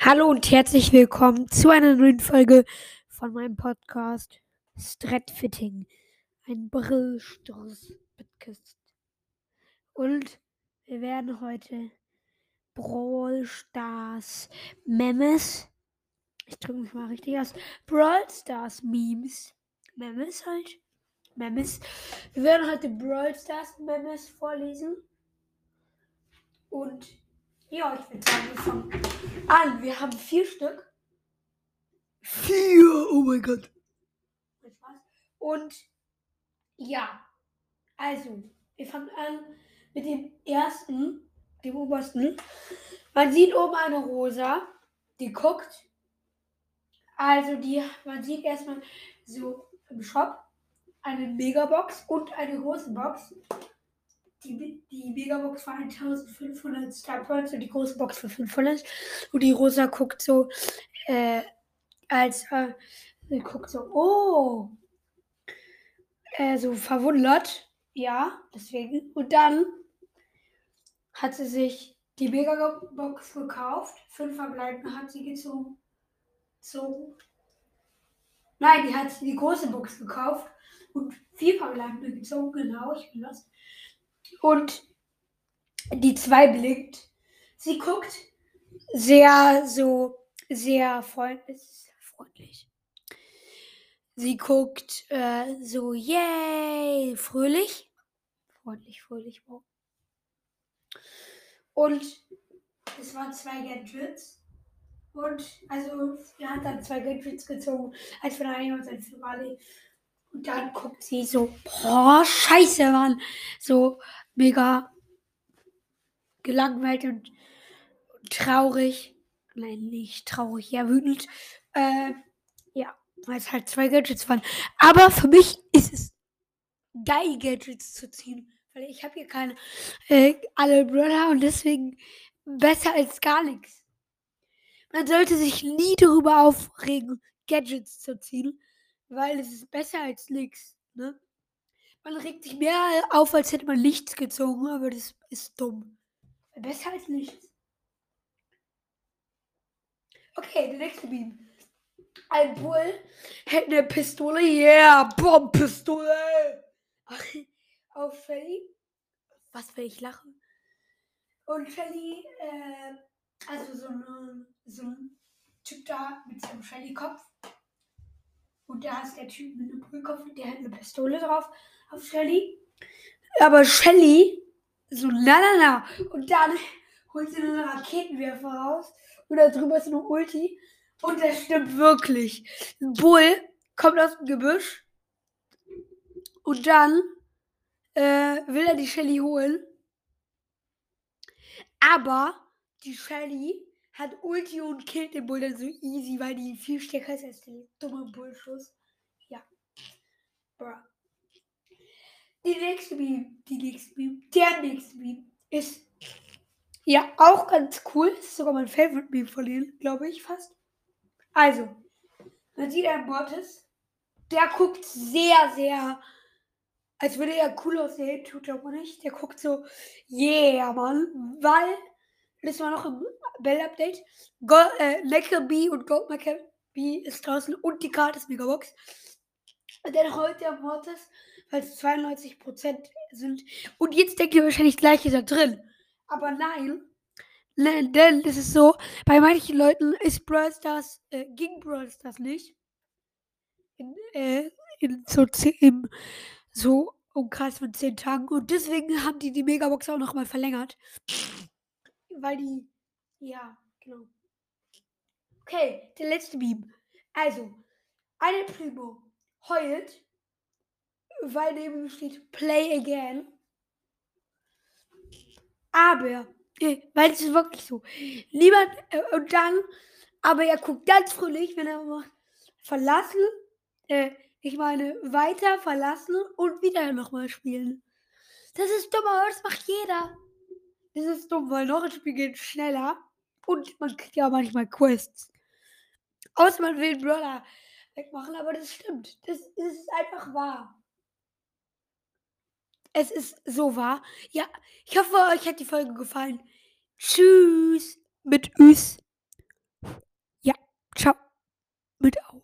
Hallo und herzlich willkommen zu einer neuen Folge von meinem Podcast Stratfitting. Ein Brillsturz Podcast. Und wir werden heute Brawl Stars Memes. Ich drücke mich mal richtig aus. Brawl Stars Memes. Memes halt. Memes. Wir werden heute Brawl Stars Memes vorlesen. Und ja, ich würde sagen, wir fangen an. Wir haben vier Stück. Vier, oh mein Gott. Und ja, also, wir fangen an mit dem ersten, dem obersten. Man sieht oben eine Rosa, die guckt. Also die, man sieht erstmal so im Shop eine Megabox und eine große Box die, die Megabox für 1500 Star Points und die große Box für 500. Und die Rosa guckt so, äh, als, äh, sie guckt so, oh, äh, so verwundert. Ja, deswegen. Und dann hat sie sich die Megabox gekauft. Fünf verbleibende hat sie gezogen. So. Nein, die hat die große Box gekauft und vier verbleibende gezogen. Genau, ich bin das und die zwei blinkt. Sie guckt sehr so, sehr freundlich. freundlich. Sie guckt äh, so, yay, fröhlich. Freundlich, fröhlich, wow. Und es waren zwei Gadgets. Und also er hat dann zwei Gadgets gezogen, eins von einer und eins von Wally. Und dann guckt sie so, boah, scheiße, Mann. So mega gelangweilt und, traurig. Nein, nicht traurig, ja, wütend. Äh, ja, weil es halt zwei Gadgets waren. Aber für mich ist es geil, Gadgets zu ziehen. Weil ich habe hier keine äh, alle Brother und deswegen besser als gar nichts. Man sollte sich nie darüber aufregen, Gadgets zu ziehen weil es ist besser als nichts. Ne? Man regt sich mehr auf, als hätte man nichts gezogen, aber das ist dumm. Besser als nichts. Okay, der nächste Beam. Ein Bull hätte eine Pistole. Yeah, Bombenpistole. Auf Shelly. Was will ich lachen? Und Shelly, äh, also so, eine, so ein Typ da mit seinem Shelly-Kopf und da ist der Typ mit einem Brüllkopf, der hat eine Pistole drauf auf Shelly. Aber Shelly so na na na. Und dann holt sie einen Raketenwerfer raus. Und da drüber ist eine Ulti. Und das stimmt wirklich. Ein Bull kommt aus dem Gebüsch. Und dann äh, will er die Shelly holen. Aber die Shelly hat Ulti und killt den Bull dann so easy, weil die viel stärker ist als der dumme Bullschuss. Ja. Bruh. Die nächste Beam, die nächste Beam, der nächste Beam ist ja auch ganz cool. Ist sogar mein Favorite Beam von denen, glaube ich fast. Also, man sieht einen Mortis, der guckt sehr, sehr, als würde er cool aussehen, tut er aber nicht. Der guckt so, yeah, Mann, weil das war noch im Bell-Update. Äh, Maccabi und Gold Maccabi ist draußen und die Karte ist Megabox. Und dann heute der Mortis, weil es 92% sind. Und jetzt denkt ihr wahrscheinlich gleich, ist er drin. Aber nein. Nein, denn es ist so, bei manchen Leuten ist Brawl Stars, äh, ging Brawl Stars nicht. In, äh, in so, im, so Umkreis von 10 Tagen. Und deswegen haben die die Megabox auch nochmal verlängert weil die. Ja, genau. Okay, der letzte Beam. Also, eine Primo heult, weil neben steht Play Again. Aber, äh, weil es ist wirklich so. Niemand, äh, und dann, aber er guckt ganz fröhlich, wenn er macht, verlassen, äh, ich meine, weiter verlassen und wieder nochmal spielen. Das ist dumm, aber das macht jeder. Das ist dumm, weil noch ein Spiel geht schneller. Und man kriegt ja manchmal Quests. Außer man will Brawler wegmachen, aber das stimmt. Das, das ist einfach wahr. Es ist so wahr. Ja, ich hoffe, euch hat die Folge gefallen. Tschüss. Mit Üs. Ja, ciao. Mit Au.